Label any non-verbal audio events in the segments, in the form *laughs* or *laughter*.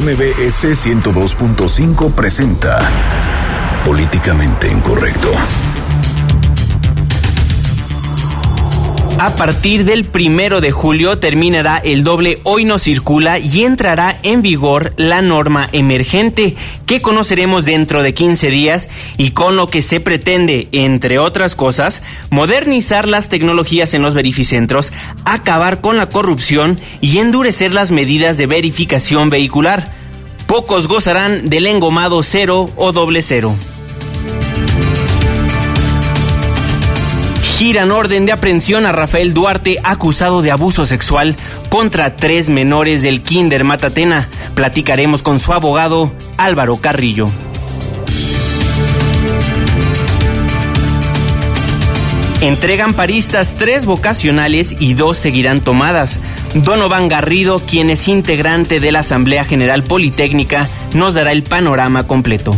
MBS 102.5 presenta Políticamente Incorrecto. A partir del primero de julio terminará el doble Hoy no circula y entrará en vigor la norma emergente que conoceremos dentro de 15 días y con lo que se pretende, entre otras cosas, modernizar las tecnologías en los verificentros, acabar con la corrupción y endurecer las medidas de verificación vehicular. Pocos gozarán del engomado cero o doble cero. Giran orden de aprehensión a Rafael Duarte acusado de abuso sexual contra tres menores del Kinder Matatena. Platicaremos con su abogado Álvaro Carrillo. Entregan paristas tres vocacionales y dos seguirán tomadas. Donovan Garrido, quien es integrante de la Asamblea General Politécnica, nos dará el panorama completo.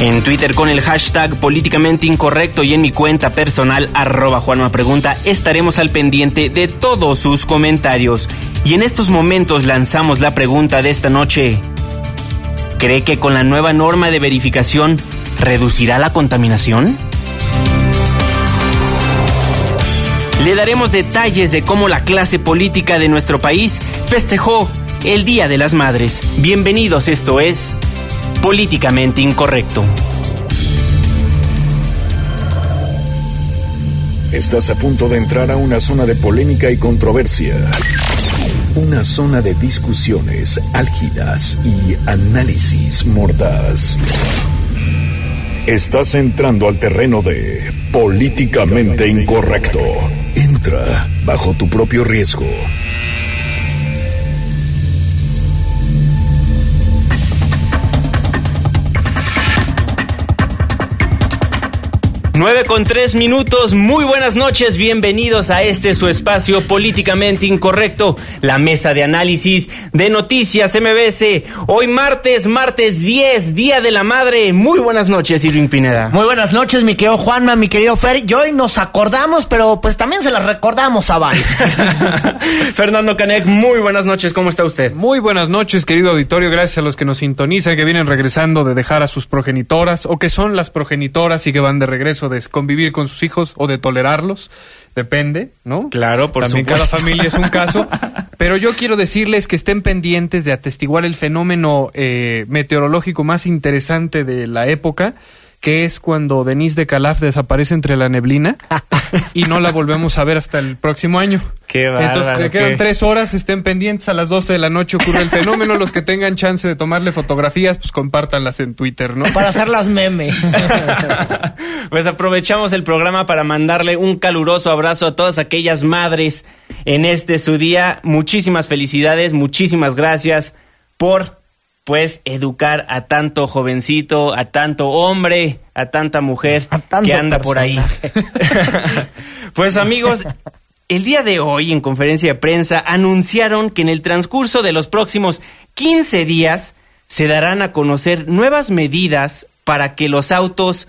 En Twitter con el hashtag políticamente incorrecto y en mi cuenta personal arroba Juanma Pregunta estaremos al pendiente de todos sus comentarios. Y en estos momentos lanzamos la pregunta de esta noche. ¿Cree que con la nueva norma de verificación reducirá la contaminación? Le daremos detalles de cómo la clase política de nuestro país festejó el Día de las Madres. Bienvenidos, esto es políticamente incorrecto. Estás a punto de entrar a una zona de polémica y controversia. Una zona de discusiones álgidas y análisis mordaz. Estás entrando al terreno de políticamente incorrecto. Entra bajo tu propio riesgo. 9 con 3 minutos, muy buenas noches, bienvenidos a este su espacio políticamente incorrecto, la mesa de análisis de noticias MBS. Hoy martes, martes 10, Día de la Madre. Muy buenas noches, Irving Pineda. Muy buenas noches, mi querido Juanma, mi querido Fer. Y hoy nos acordamos, pero pues también se las recordamos a varios. *laughs* Fernando Canek, muy buenas noches, ¿cómo está usted? Muy buenas noches, querido auditorio, gracias a los que nos sintonizan, que vienen regresando de dejar a sus progenitoras o que son las progenitoras y que van de regreso de convivir con sus hijos o de tolerarlos, depende, ¿no? Claro, por También supuesto. cada familia es un caso. *laughs* Pero yo quiero decirles que estén pendientes de atestiguar el fenómeno eh, meteorológico más interesante de la época, que es cuando Denise de Calaf desaparece entre la neblina *laughs* y no la volvemos a ver hasta el próximo año. Qué bárbaro, Entonces, le quedan qué- tres horas, estén pendientes, a las 12 de la noche ocurre el fenómeno, los que tengan chance de tomarle fotografías, pues compártanlas en Twitter, ¿no? Para hacerlas meme. *laughs* Pues aprovechamos el programa para mandarle un caluroso abrazo a todas aquellas madres en este su día. Muchísimas felicidades, muchísimas gracias por pues educar a tanto jovencito, a tanto hombre, a tanta mujer A tanto que anda por ahí. *laughs* pues amigos, el día de hoy en conferencia de prensa anunciaron que en el transcurso de los próximos 15 días se darán a conocer nuevas medidas para que los autos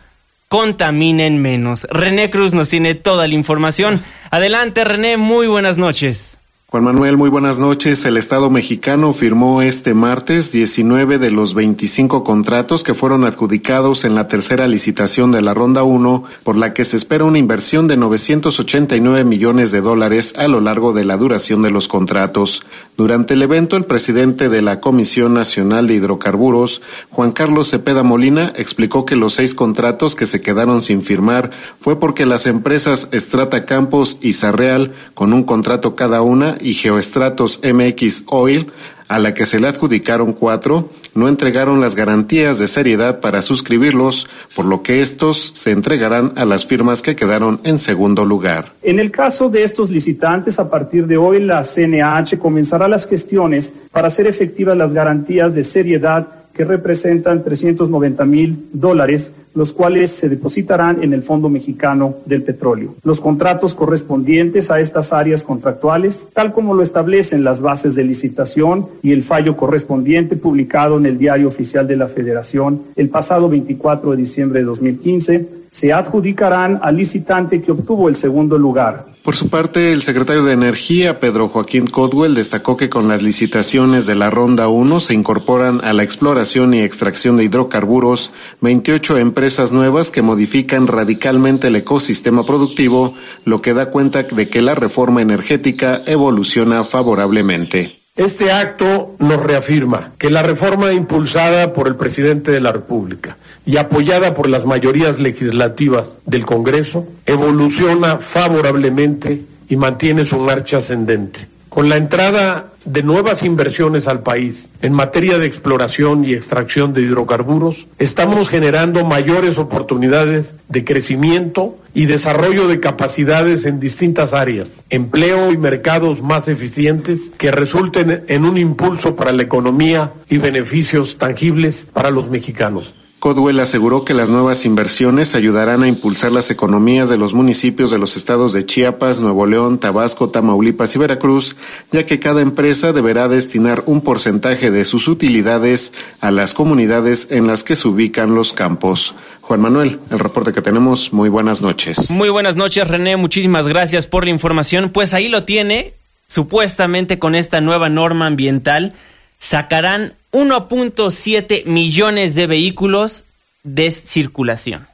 contaminen menos. René Cruz nos tiene toda la información. Adelante René, muy buenas noches. Juan Manuel, muy buenas noches. El Estado mexicano firmó este martes 19 de los 25 contratos que fueron adjudicados en la tercera licitación de la Ronda 1, por la que se espera una inversión de 989 millones de dólares a lo largo de la duración de los contratos. Durante el evento, el presidente de la Comisión Nacional de Hidrocarburos, Juan Carlos Cepeda Molina, explicó que los seis contratos que se quedaron sin firmar fue porque las empresas Estrata Campos y Sarreal, con un contrato cada una, y Geoestratos MX Oil, a la que se le adjudicaron cuatro, no entregaron las garantías de seriedad para suscribirlos, por lo que estos se entregarán a las firmas que quedaron en segundo lugar. En el caso de estos licitantes, a partir de hoy la CNH comenzará las gestiones para hacer efectivas las garantías de seriedad que representan 390 mil dólares, los cuales se depositarán en el Fondo Mexicano del Petróleo. Los contratos correspondientes a estas áreas contractuales, tal como lo establecen las bases de licitación y el fallo correspondiente publicado en el Diario Oficial de la Federación el pasado 24 de diciembre de 2015, se adjudicarán al licitante que obtuvo el segundo lugar. Por su parte, el secretario de Energía, Pedro Joaquín Codwell, destacó que con las licitaciones de la Ronda 1 se incorporan a la exploración y extracción de hidrocarburos 28 empresas nuevas que modifican radicalmente el ecosistema productivo, lo que da cuenta de que la reforma energética evoluciona favorablemente. Este acto nos reafirma que la reforma impulsada por el presidente de la República y apoyada por las mayorías legislativas del Congreso evoluciona favorablemente y mantiene su marcha ascendente. Con la entrada de nuevas inversiones al país en materia de exploración y extracción de hidrocarburos, estamos generando mayores oportunidades de crecimiento y desarrollo de capacidades en distintas áreas, empleo y mercados más eficientes que resulten en un impulso para la economía y beneficios tangibles para los mexicanos. Codwell aseguró que las nuevas inversiones ayudarán a impulsar las economías de los municipios de los estados de Chiapas, Nuevo León, Tabasco, Tamaulipas y Veracruz, ya que cada empresa deberá destinar un porcentaje de sus utilidades a las comunidades en las que se ubican los campos. Juan Manuel, el reporte que tenemos, muy buenas noches. Muy buenas noches, René, muchísimas gracias por la información. Pues ahí lo tiene, supuestamente con esta nueva norma ambiental sacarán 1.7 millones de vehículos de circulación.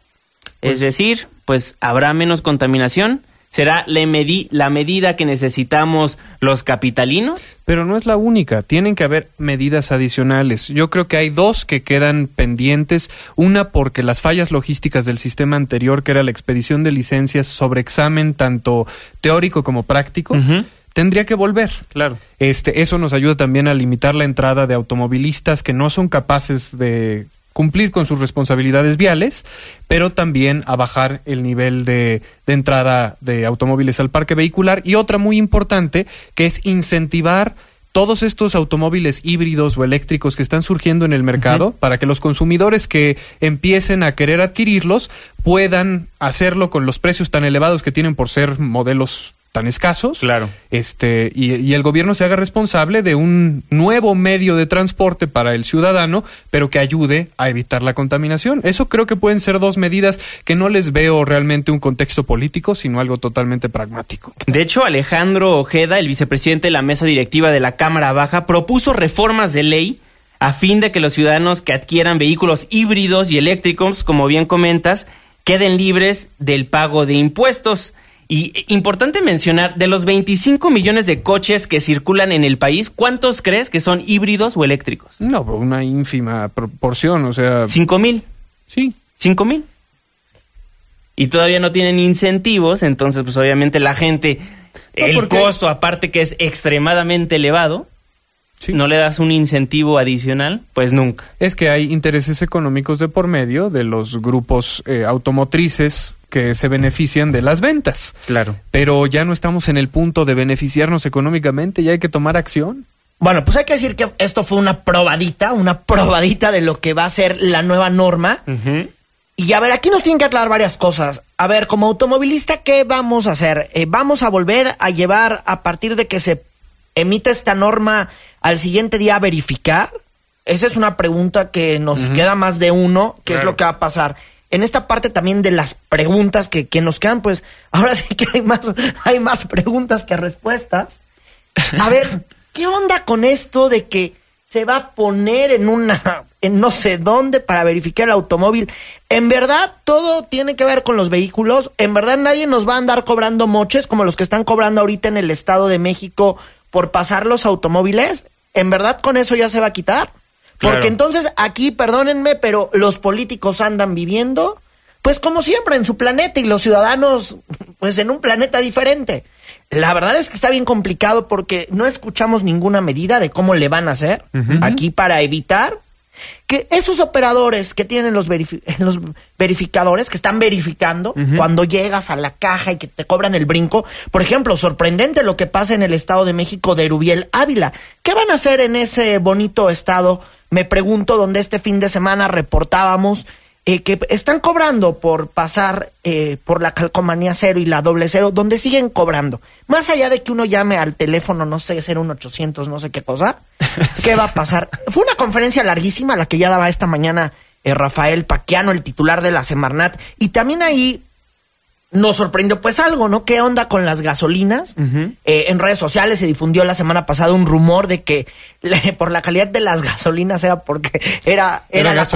es decir, pues habrá menos contaminación. ¿Será la, la medida que necesitamos los capitalinos? Pero no es la única, tienen que haber medidas adicionales. Yo creo que hay dos que quedan pendientes. Una porque las fallas logísticas del sistema anterior, que era la expedición de licencias sobre examen tanto teórico como práctico, tendría que volver. Claro. Este, eso nos ayuda también a limitar la entrada de automovilistas que no son capaces de cumplir con sus responsabilidades viales, pero también a bajar el nivel de, de, entrada de automóviles al parque vehicular. Y otra muy importante, que es incentivar todos estos automóviles híbridos o eléctricos que están surgiendo en el mercado para que los consumidores que empiecen a querer adquirirlos puedan hacerlo con los precios tan elevados que tienen por ser modelos tan escasos. Claro. Este, y, el gobierno se haga responsable de un nuevo medio de transporte para el ciudadano, pero que ayude a evitar la contaminación. Eso creo que pueden ser dos medidas que no les veo realmente un contexto político, sino algo totalmente pragmático. De hecho, Alejandro Ojeda, el vicepresidente de la mesa directiva de la Cámara Baja, propuso reformas de ley a fin de que los ciudadanos que adquieran vehículos híbridos y eléctricos, como bien comentas, queden libres del pago de impuestos. Y importante mencionar, de los 25 millones de coches que circulan en el país, ¿cuántos crees que son híbridos o eléctricos? No, una ínfima proporción, o sea... ¿Cinco mil? Sí. ¿Cinco mil? Y todavía no tienen incentivos, entonces pues obviamente la gente, el costo aparte que es extremadamente elevado, no le das un incentivo adicional, pues nunca. Es que hay intereses económicos de por medio de los grupos eh, automotrices que se benefician de las ventas. Claro. Pero ya no estamos en el punto de beneficiarnos económicamente, ya hay que tomar acción. Bueno, pues hay que decir que esto fue una probadita, una probadita de lo que va a ser la nueva norma. Y a ver, aquí nos tienen que aclarar varias cosas. A ver, como automovilista, ¿qué vamos a hacer? Eh, ¿Vamos a volver a llevar a partir de que se emite esta norma al siguiente día a verificar? Esa es una pregunta que nos queda más de uno. ¿Qué es lo que va a pasar? en esta parte también de las preguntas que, que, nos quedan, pues ahora sí que hay más, *laughs* hay más preguntas que respuestas. A ver, ¿qué onda con esto de que se va a poner en una, en no sé dónde para verificar el automóvil? En verdad, todo tiene que ver con los vehículos. En verdad, nadie nos va a andar cobrando moches como los que están cobrando ahorita en el Estado de México por pasar los automóviles. En verdad, con eso ya se va a quitar. Porque entonces aquí, perdónenme, pero los políticos andan viviendo, pues como siempre, en su planeta y los ciudadanos, pues en un planeta diferente. La verdad es que está bien complicado porque no escuchamos ninguna medida de cómo le van a hacer aquí para evitar que esos operadores que tienen los, *laughs* los verificadores, que están verificando cuando llegas a la caja y que te cobran el brinco, por ejemplo, sorprendente lo que pasa en el Estado de México de Rubiel Ávila. ¿Qué van a hacer en ese bonito estado me pregunto dónde este fin de semana reportábamos eh, que están cobrando por pasar eh, por la calcomanía cero y la doble cero, donde siguen cobrando. Más allá de que uno llame al teléfono, no sé, ser un 800, no sé qué cosa, *laughs* ¿qué va a pasar? Fue una conferencia larguísima la que ya daba esta mañana eh, Rafael Paquiano, el titular de la Semarnat. Y también ahí nos sorprendió pues algo, ¿no? ¿Qué onda con las gasolinas? Eh, en redes sociales se difundió la semana pasada un rumor de que *laughs* por la calidad de las gasolinas era porque era, era, la,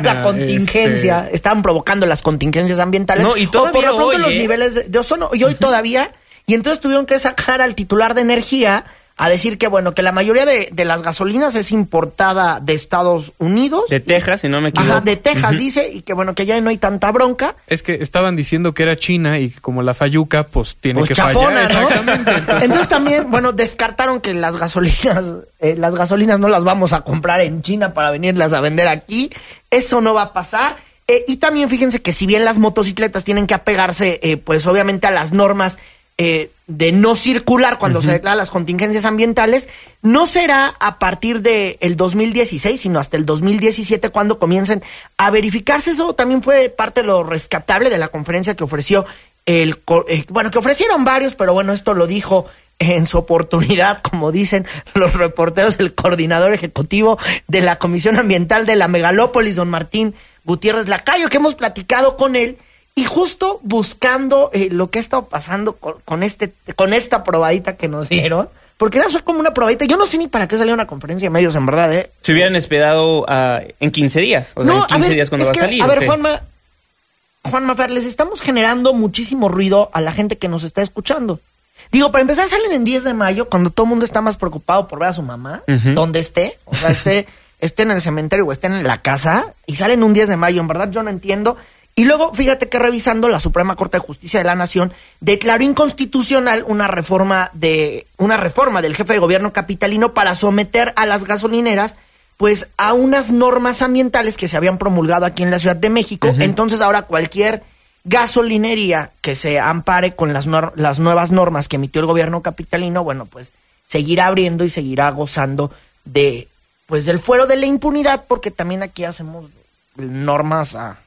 la, contingencia, este. estaban provocando las contingencias ambientales. No, y todavía o por los ¿eh? niveles de, de, ozono, y hoy todavía, y entonces tuvieron que sacar al titular de energía a decir que bueno, que la mayoría de, de, las gasolinas es importada de Estados Unidos. De Texas, si no me equivoco. Ajá, de Texas dice, y que bueno, que ya no hay tanta bronca. Es que estaban diciendo que era China y como la Fayuca, pues tiene pues que chafona, fallar. ¿no? Exactamente. *laughs* Entonces... Entonces... también, bueno, descartaron que las gasolinas, eh, las gasolinas no las vamos a comprar en China para venirlas a vender aquí. Eso no va a pasar. Eh, y también fíjense que si bien las motocicletas tienen que apegarse, eh, pues obviamente a las normas eh, de no circular cuando uh -huh. se declaran las contingencias ambientales, no será a partir del el 2016, sino hasta el 2017 cuando comiencen a verificarse. Eso también fue parte de lo rescatable de la conferencia que ofreció el, eh, bueno, que ofrecieron varios, pero bueno, esto lo dijo en su oportunidad, como dicen los reporteros, el coordinador ejecutivo de la Comisión Ambiental de la Megalópolis, don Martín Gutiérrez Lacayo, que hemos platicado con él y justo buscando eh, lo que ha estado pasando con, con, este, con esta probadita que nos dieron, porque era como una probadita. Yo no sé ni para qué salió una conferencia de medios, en verdad, ¿eh? Se hubieran esperado uh, en 15 días. O sea, no, en 15 a ver, días cuando va que, a salir. A ver. Juanma, Juanma Fer, les estamos generando muchísimo ruido a la gente que nos está escuchando. Digo, para empezar, salen en 10 de mayo, cuando todo el mundo está más preocupado por ver a su mamá, uh -huh. donde esté, o sea, esté, *laughs* esté en el cementerio o esté en la casa, y salen un 10 de mayo, en verdad yo no entiendo. Y luego, fíjate que revisando la Suprema Corte de Justicia de la Nación declaró inconstitucional una reforma de una reforma del jefe de gobierno capitalino para someter a las gasolineras pues a unas normas ambientales que se habían promulgado aquí en la Ciudad de México. Uh -huh. Entonces, ahora cualquier gasolinería que se ampare con las, las nuevas normas que emitió el gobierno capitalino, bueno, pues seguirá abriendo y seguirá gozando de pues del fuero de la impunidad porque también aquí hacemos normas a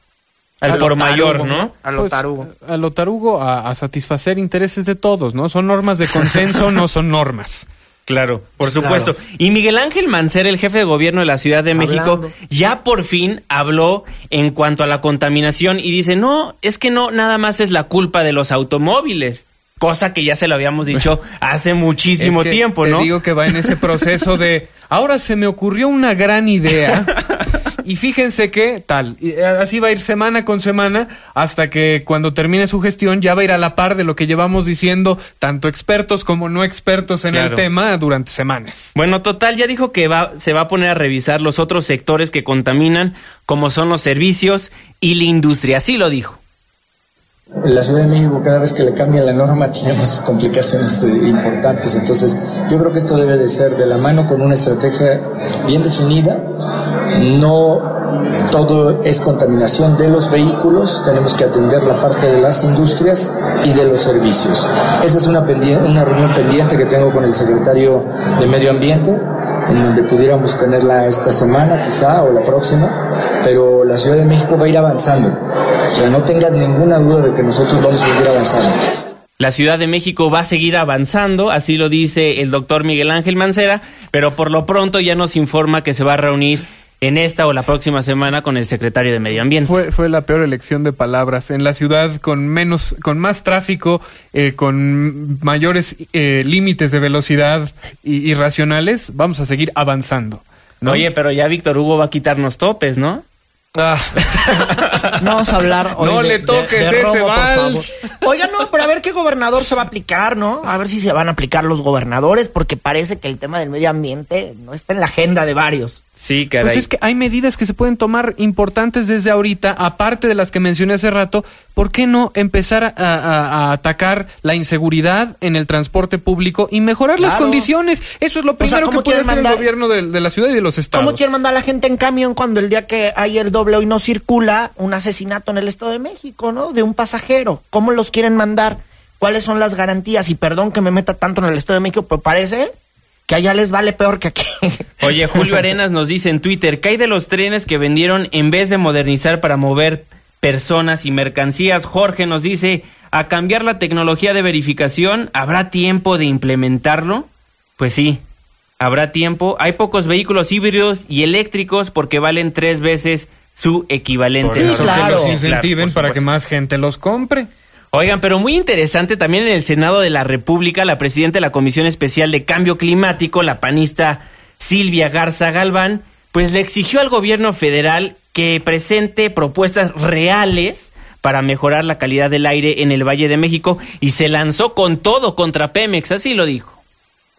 al por mayor, ¿no? A lo tarugo. Pues, a lo tarugo, a, a, satisfacer intereses de todos, ¿no? Son normas de consenso, *laughs* no son normas. Claro, por supuesto. Claro. Y Miguel Ángel Mancera, el jefe de gobierno de la Ciudad de México, Hablando. ya por fin habló en cuanto a la contaminación y dice, no, es que no, nada más es la culpa de los automóviles. Cosa que ya se lo habíamos dicho *laughs* hace muchísimo es que tiempo, te ¿no? digo que va en ese proceso de, ahora se me ocurrió una gran idea *laughs* y fíjense que tal, y así va a ir semana con semana hasta que cuando termine su gestión ya va a ir a la par de lo que llevamos diciendo tanto expertos como no expertos en Claro. el tema durante semanas. Bueno, total, ya dijo que va, se va a poner a revisar los otros sectores que contaminan, como son los servicios y la industria. Así lo dijo. La Ciudad de México cada vez que le cambian la norma *laughs* tenemos complicaciones eh, importantes, entonces yo creo que esto debe de ser de la mano con una estrategia bien definida, no todo es contaminación de los vehículos, tenemos que atender la parte de las industrias y de los servicios. Esa es una, una reunión pendiente que tengo con el secretario de Medio Ambiente, en donde pudiéramos tenerla esta semana quizá o la próxima, pero la Ciudad de México va a ir avanzando. O sea, no tengas ninguna duda de que nosotros vamos a seguir avanzando. La Ciudad de México va a seguir avanzando, así lo dice el doctor Miguel Ángel Mancera, pero por lo pronto ya nos informa que se va a reunir en esta o la próxima semana con el secretario de Medio Ambiente. Fue, fue la peor elección de palabras. En la ciudad con menos, con más tráfico, eh, con mayores eh, límites de velocidad y- irracionales, vamos a seguir avanzando. ¿no? Oye, pero ya Víctor Hugo va a quitarnos topes, ¿no? *laughs* No vamos a hablar hoy No de- le de- toques de ese por vals. favor. Oiga, no, pero a ver qué gobernador se va a aplicar, ¿no? A ver si se van a aplicar los gobernadores, porque parece que el tema del medio ambiente no está en la agenda de varios. Sí, caray. Pues es que hay medidas que se pueden tomar importantes desde ahorita, aparte de las que mencioné hace rato. ¿Por qué no empezar a, a- a atacar la inseguridad en el transporte público y mejorar las condiciones? Eso es lo primero ¿cómo que puede hacer el gobierno de, de la ciudad y de los estados. ¿Cómo quieren mandar a la gente en camión cuando el día que hay el doble hoy no circula un asesinato en el Estado de México, ¿no? De un pasajero. ¿Cómo los quieren mandar? ¿Cuáles son las garantías? Y perdón que me meta tanto en el Estado de México, pero parece que allá les vale peor que aquí. Oye, Julio Arenas nos dice en Twitter, ¿qué hay de los trenes que vendieron en vez de modernizar para mover personas y mercancías? Jorge nos dice, a cambiar la tecnología de verificación, ¿habrá tiempo de implementarlo? Pues sí, habrá tiempo. Hay pocos vehículos híbridos y eléctricos porque valen tres veces su equivalente. Sí, claro. que los incentiven para que más gente los compre. Oigan, pero muy interesante también en el Senado de la República, la presidenta de la Comisión Especial de Cambio Climático, la panista Silvia Garza Galván, pues le exigió al gobierno federal que presente propuestas reales para mejorar la calidad del aire en el Valle de México y se lanzó con todo contra Pemex, así lo dijo.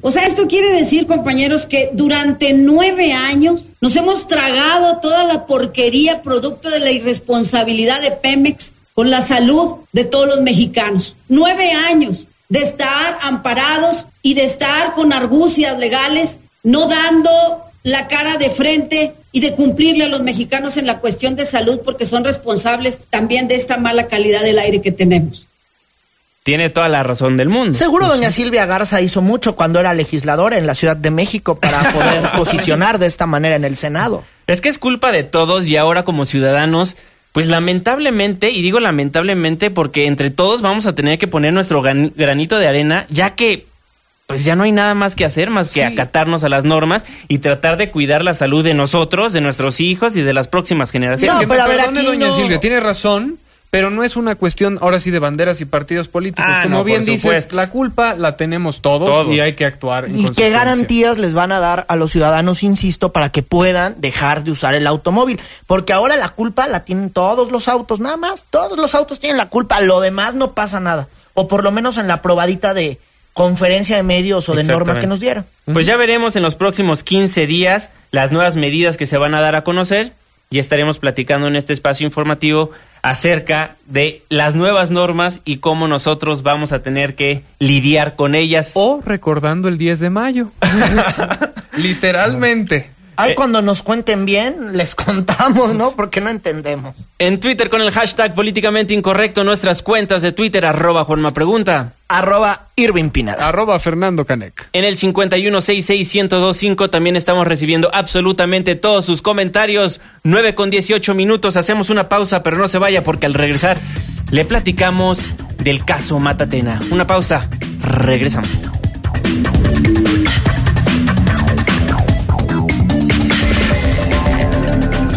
O sea, esto quiere decir, compañeros, que durante nueve años nos hemos tragado toda la porquería producto de la irresponsabilidad de Pemex con la salud de todos los mexicanos. Nueve años de estar amparados y de estar con argucias legales, no dando la cara de frente y de cumplirle a los mexicanos en la cuestión de salud porque son responsables también de esta mala calidad del aire que tenemos. Tiene toda la razón del mundo. Seguro doña Silvia Garza hizo mucho cuando era legisladora en la Ciudad de México para poder *laughs* posicionar de esta manera en el Senado. Es que es culpa de todos y ahora como ciudadanos, pues lamentablemente, y digo lamentablemente porque entre todos vamos a tener que poner nuestro granito de arena, ya que pues ya no hay nada más que hacer más que acatarnos a las normas y tratar de cuidar la salud de nosotros, de nuestros hijos y de las próximas generaciones. No, que pero a ver, perdone, aquí doña no- Silvia, tiene razón, pero no es una cuestión ahora sí de banderas y partidos políticos. Ah, Como no, bien dices, supuesto. la culpa la tenemos todos, Todos. y hay que actuar en ¿Y qué garantías les van a dar a los ciudadanos, insisto, para que puedan dejar de usar el automóvil? Porque ahora la culpa la tienen todos los autos, nada más. Todos los autos tienen la culpa, lo demás no pasa nada. O por lo menos en la probadita de conferencia de medios o de norma que nos dieron. Pues ya veremos en los próximos 15 días las nuevas medidas que se van a dar a conocer y estaremos platicando en este espacio informativo acerca de las nuevas normas y cómo nosotros vamos a tener que lidiar con ellas. O recordando el 10 de mayo. *laughs* Literalmente. Ay, Eh. cuando nos cuenten bien, les *laughs* contamos, ¿no? Porque no entendemos. En Twitter con el hashtag políticamente incorrecto, nuestras cuentas de Twitter, arroba Juanma Pregunta. Arroba Irving Pinada. Arroba Fernando Canec. En el 5166125 también estamos recibiendo absolutamente todos sus comentarios. 9 con 18 minutos, hacemos una pausa, pero no se vaya porque al regresar le platicamos del caso Matatena. Una pausa, regresamos.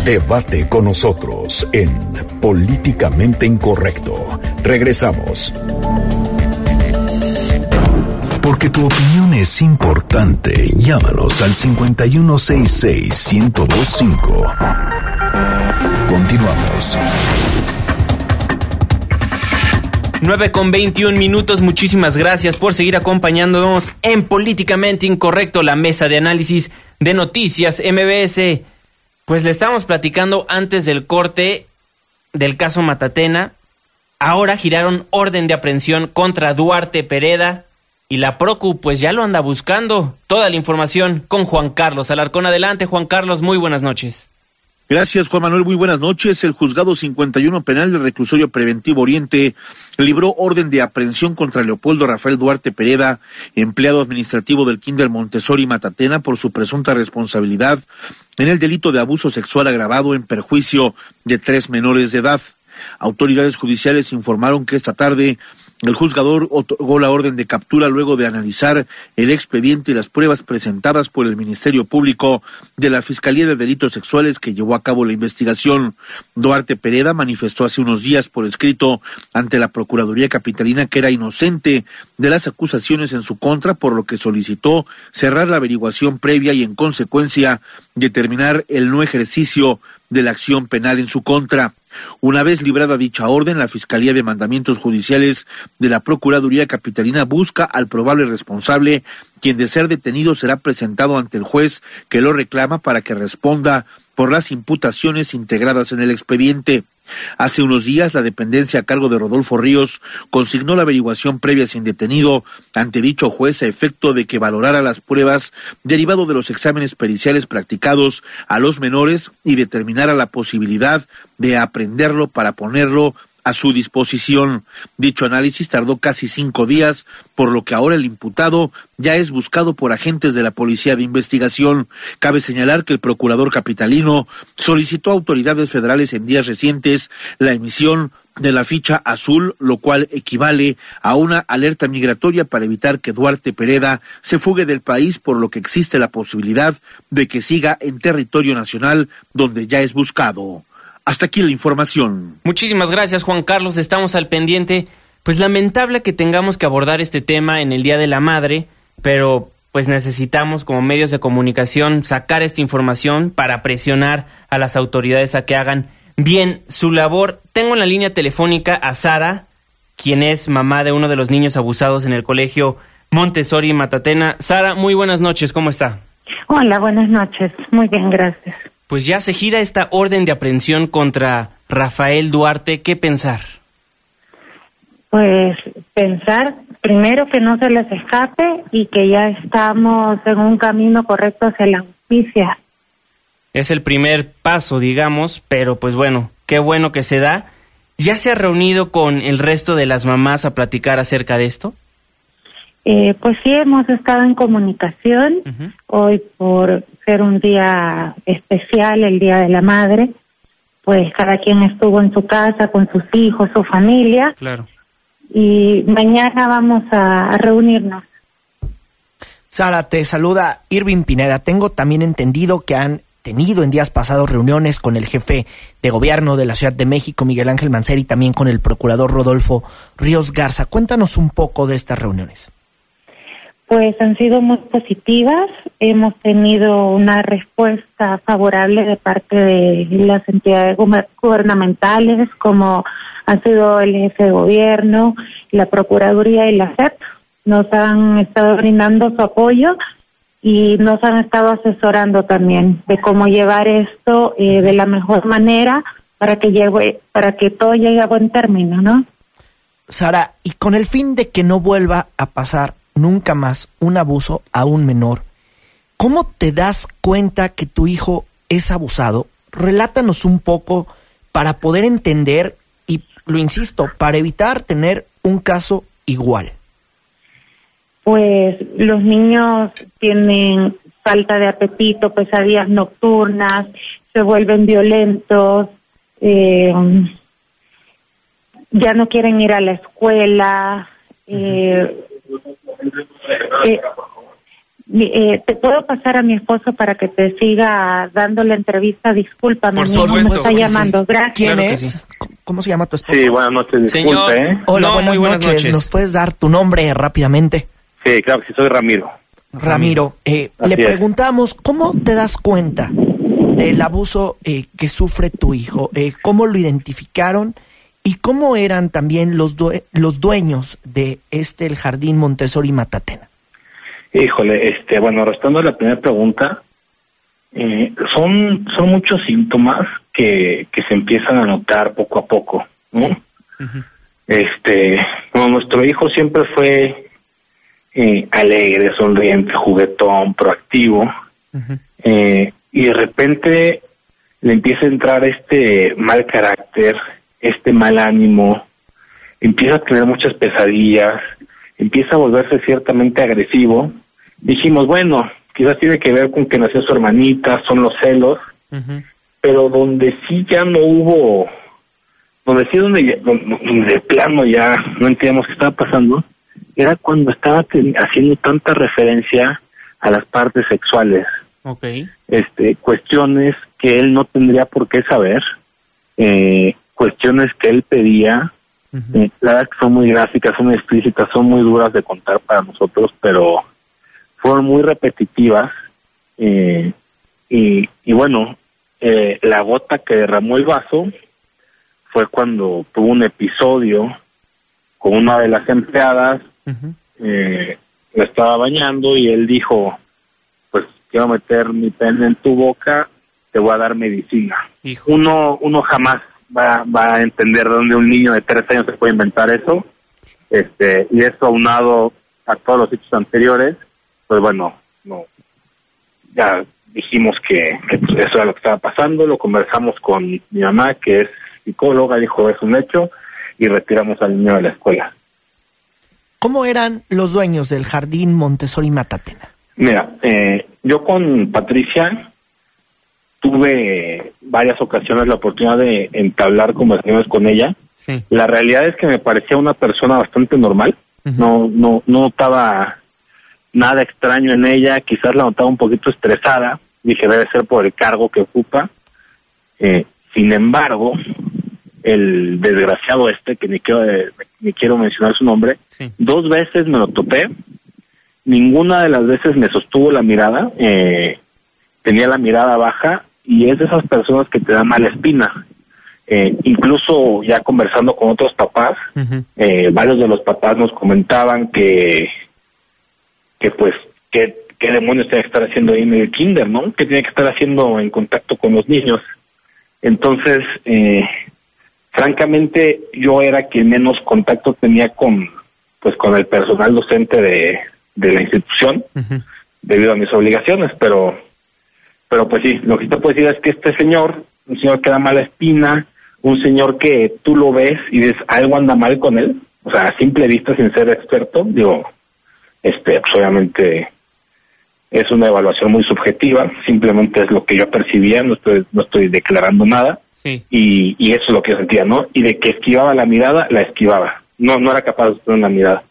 Debate con nosotros en Políticamente Incorrecto. Regresamos. Porque tu opinión es importante, llámanos al 5166-1025. Continuamos. 9 con 21 minutos, muchísimas gracias por seguir acompañándonos en Políticamente Incorrecto, la mesa de análisis de noticias MBS. Pues le estábamos platicando antes del corte del caso Matatena. Ahora giraron orden de aprehensión contra Duarte Pereda y la Procu pues ya lo anda buscando. Toda la información con Juan Carlos Alarcón. Adelante Juan Carlos, muy buenas noches. Gracias, Juan Manuel. Muy buenas noches. El juzgado 51 penal del reclusorio preventivo Oriente libró orden de aprehensión contra Leopoldo Rafael Duarte Pereda, empleado administrativo del Kinder Montessori Matatena, por su presunta responsabilidad en el delito de abuso sexual agravado en perjuicio de tres menores de edad. Autoridades judiciales informaron que esta tarde el juzgador otorgó la orden de captura luego de analizar el expediente y las pruebas presentadas por el Ministerio Público de la Fiscalía de Delitos Sexuales que llevó a cabo la investigación. Duarte Pereda manifestó hace unos días por escrito ante la Procuraduría Capitalina que era inocente de las acusaciones en su contra, por lo que solicitó cerrar la averiguación previa y en consecuencia determinar el no ejercicio de la acción penal en su contra. Una vez librada dicha orden, la Fiscalía de Mandamientos Judiciales de la Procuraduría Capitalina busca al probable responsable, quien de ser detenido será presentado ante el juez que lo reclama para que responda por las imputaciones integradas en el expediente. Hace unos días, la dependencia a cargo de Rodolfo Ríos consignó la averiguación previa sin detenido ante dicho juez a efecto de que valorara las pruebas derivado de los exámenes periciales practicados a los menores y determinara la posibilidad de aprenderlo para ponerlo a su disposición. Dicho análisis tardó casi cinco días, por lo que ahora el imputado ya es buscado por agentes de la Policía de Investigación. Cabe señalar que el procurador capitalino solicitó a autoridades federales en días recientes la emisión de la ficha azul, lo cual equivale a una alerta migratoria para evitar que Duarte Pereda se fugue del país, por lo que existe la posibilidad de que siga en territorio nacional donde ya es buscado. Hasta aquí la información. Muchísimas gracias, Juan Carlos. Estamos al pendiente. Pues lamentable que tengamos que abordar este tema en el Día de la Madre, pero pues necesitamos como medios de comunicación sacar esta información para presionar a las autoridades a que hagan bien su labor. Tengo en la línea telefónica a Sara, quien es mamá de uno de los niños abusados en el colegio Montessori Matatena. Sara, muy buenas noches, ¿cómo está? Hola, buenas noches. Muy bien, gracias. Pues ya se gira esta orden de aprehensión contra Rafael Duarte. ¿Qué pensar? Pues pensar primero que no se les escape y que ya estamos en un camino correcto hacia la justicia. Es el primer paso, digamos, pero pues bueno, qué bueno que se da. ¿Ya se ha reunido con el resto de las mamás a platicar acerca de esto? Eh, pues sí, hemos estado en comunicación hoy por ser un día especial, el Día de la Madre. Pues cada quien estuvo en su casa con sus hijos, su familia. Claro. Y mañana vamos a, a reunirnos. Sara, te saluda Irving Pineda. Tengo también entendido que han tenido en días pasados reuniones con el jefe de gobierno de la Ciudad de México, Miguel Ángel Mancera, y también con el procurador Rodolfo Ríos Garza. Cuéntanos un poco de estas reuniones. Pues han sido muy positivas. Hemos tenido una respuesta favorable de parte de las entidades gubernamentales, como han sido el jefe de gobierno, la Procuraduría y la CEP. Nos han estado brindando su apoyo y nos han estado asesorando también de cómo llevar esto eh, de la mejor manera para que llegue, para que todo llegue a buen término, ¿no? Sara, y con el fin de que no vuelva a pasar nunca más un abuso a un menor. ¿Cómo te das cuenta que tu hijo es abusado? Relátanos un poco para poder entender y, lo insisto, para evitar tener un caso igual. Pues los niños tienen falta de apetito, pesadillas nocturnas, se vuelven violentos, eh, ya no quieren ir a la escuela, eh, eh, eh, te puedo pasar a mi esposo para que te siga dando la entrevista. Discúlpame, mi hijo me está llamando. Gracias. ¿Quién es? ¿Cómo se llama tu esposo? Sí, buenas noches, disculpe. ¿eh? Hola, No, buenas, buenas noches. noches. ¿Nos puedes dar tu nombre rápidamente? Sí, claro, que sí, soy Ramiro. Ramiro, eh, le preguntamos, ¿cómo te das cuenta del abuso eh, que sufre tu hijo? Eh, ¿Cómo lo identificaron? ¿Y cómo eran también los, due- los dueños de este, el Jardín Montessori Matatena? Híjole, este, bueno, respondiendo a la primera pregunta, eh, son, son muchos síntomas que, que se empiezan a notar poco a poco, ¿no? Este, como nuestro hijo siempre fue eh, alegre, sonriente, juguetón, proactivo, eh, y de repente le empieza a entrar este mal carácter, este mal ánimo, empieza a tener muchas pesadillas, empieza a volverse ciertamente agresivo. Dijimos, bueno, quizás tiene que ver con que nació su hermanita, son los celos, pero donde sí ya no hubo, donde sí donde, ya- donde donde de plano ya no entendíamos qué estaba pasando, era cuando estaba ten- haciendo tanta referencia a las partes sexuales este, cuestiones que él no tendría por qué saber, eh, cuestiones que él pedía. Eh, la verdad que son muy gráficas, son explícitas, son muy duras de contar para nosotros, pero fueron muy repetitivas. eh, y, y bueno, eh, la gota que derramó el vaso fue cuando tuvo un episodio con una de las empleadas, eh, la estaba bañando y él dijo, pues quiero meter mi pene en tu boca, te voy a dar medicina. Uno, uno jamás va, va a entender de dónde un niño de tres años se puede inventar eso. Este, y eso aunado a todos los hechos anteriores, pues bueno, no, ya dijimos que, que, pues, eso era lo que estaba pasando, lo conversamos con mi mamá, que es psicóloga, dijo es un hecho, y retiramos al niño de la escuela. ¿Cómo eran los dueños del Jardín Montessori Matatena? Mira, eh, yo con Patricia tuve varias ocasiones la oportunidad de entablar conversaciones con ella. Sí. La realidad es que me parecía una persona bastante normal. No, no, no notaba nada extraño en ella. Quizás la notaba un poquito estresada. Dije, debe ser por el cargo que ocupa. Eh, Sin embargo, el desgraciado este, que ni quiero, ni quiero mencionar su nombre, dos veces me lo topé, ninguna de las veces me sostuvo la mirada, eh, tenía la mirada baja y es de esas personas que te dan mala espina. Eh, incluso ya conversando con otros papás, eh, varios de los papás nos comentaban que, que pues, que, qué demonios tiene que estar haciendo ahí en el kinder, ¿no? Que tiene que estar haciendo en contacto con los niños. Entonces, eh, francamente, yo era quien menos contacto tenía con, pues, con el personal docente de, de la institución, debido a mis obligaciones, pero, pero pues sí, lo que te puedo decir es que este señor, un señor que da mala espina, un señor que tú lo ves y dices algo anda mal con él, o sea, a simple vista sin ser experto, digo, este, pues obviamente es una evaluación muy subjetiva, simplemente es lo que yo percibía, no estoy, no estoy declarando nada, y, y eso es lo que yo sentía, ¿no? Y de que esquivaba la mirada, la esquivaba, no, no era capaz de tener una mirada.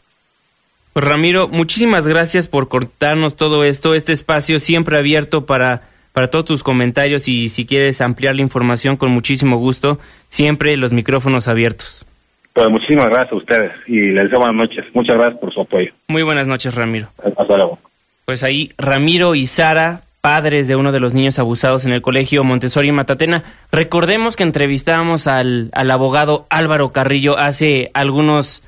Ramiro, muchísimas gracias por cortarnos todo esto, este espacio siempre abierto para para todos tus comentarios y si quieres ampliar la información con muchísimo gusto, siempre los micrófonos abiertos. Pues muchísimas gracias a ustedes y les deseo buenas noches. Muchas gracias por su apoyo. Muy buenas noches, Ramiro. Hasta luego. Pues ahí Ramiro y Sara, padres de uno de los niños abusados en el colegio Montessori Matatena. Recordemos que entrevistábamos al, al abogado Álvaro Carrillo hace algunos,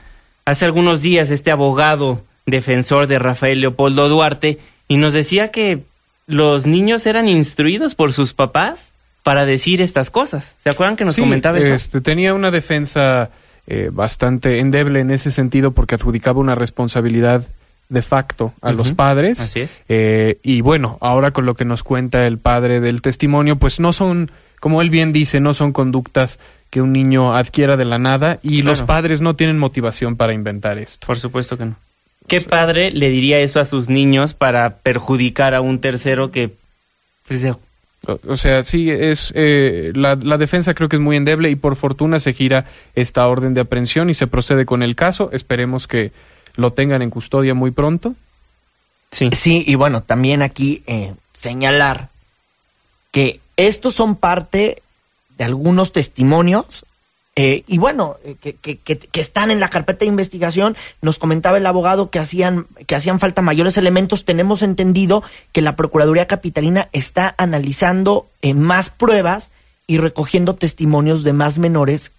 hace algunos días, este abogado defensor de Rafael Leopoldo Duarte, y nos decía que los niños eran instruidos por sus papás para decir estas cosas. ¿Se acuerdan que nos comentaba eso? Este, tenía una defensa eh, bastante endeble en ese sentido porque adjudicaba una responsabilidad de facto a los padres. Así es. Eh, y bueno, ahora con lo que nos cuenta el padre del testimonio, pues no son, como él bien dice, no son conductas que un niño adquiera de la nada y los padres no tienen motivación para inventar esto. Por supuesto que no. ¿Qué padre le diría eso a sus niños para perjudicar a un tercero que... Pues, o, sea, sí, es eh, la, la, defensa creo que es muy endeble y por fortuna se gira esta orden de aprehensión y se procede con el caso. Esperemos que lo tengan en custodia muy pronto. Sí. Sí, y bueno, también aquí eh, señalar que estos son parte de algunos testimonios eh, y bueno, eh, que, que, que, están en la carpeta de investigación, nos comentaba el abogado que hacían, que hacían falta mayores elementos. Tenemos entendido que la Procuraduría Capitalina está analizando eh, más pruebas y recogiendo testimonios de más menores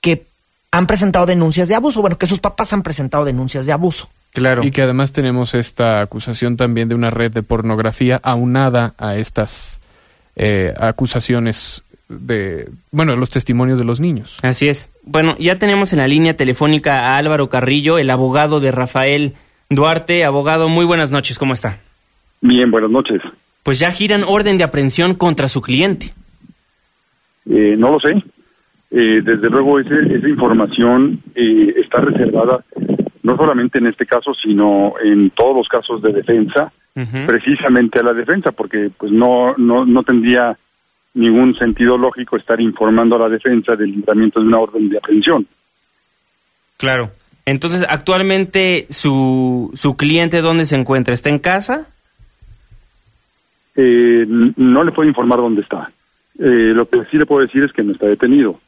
que han presentado denuncias de abuso. Bueno, que sus papás han presentado denuncias de abuso. Claro. Y que además tenemos esta acusación también de una red de pornografía aunada a estas acusaciones de, bueno, los testimonios de los niños. Así es. Bueno, ya tenemos en la línea telefónica a Álvaro Carrillo, el abogado de Rafael Duarte. Abogado, muy buenas noches, ¿cómo está? Bien, buenas noches. Pues ya giran orden de aprehensión contra su cliente. Eh, no lo sé. Eh, desde luego ese, esa información eh, está reservada no solamente en este caso, sino en todos los casos de defensa, precisamente a la defensa, porque pues no, no, no tendría ningún sentido lógico estar informando a la defensa del libramiento de una orden de aprehensión. Claro. Entonces, actualmente, ¿su, su cliente dónde se encuentra? ¿Está en casa? Eh, no le puedo informar dónde está. Eh, lo que sí le puedo decir es que no está detenido.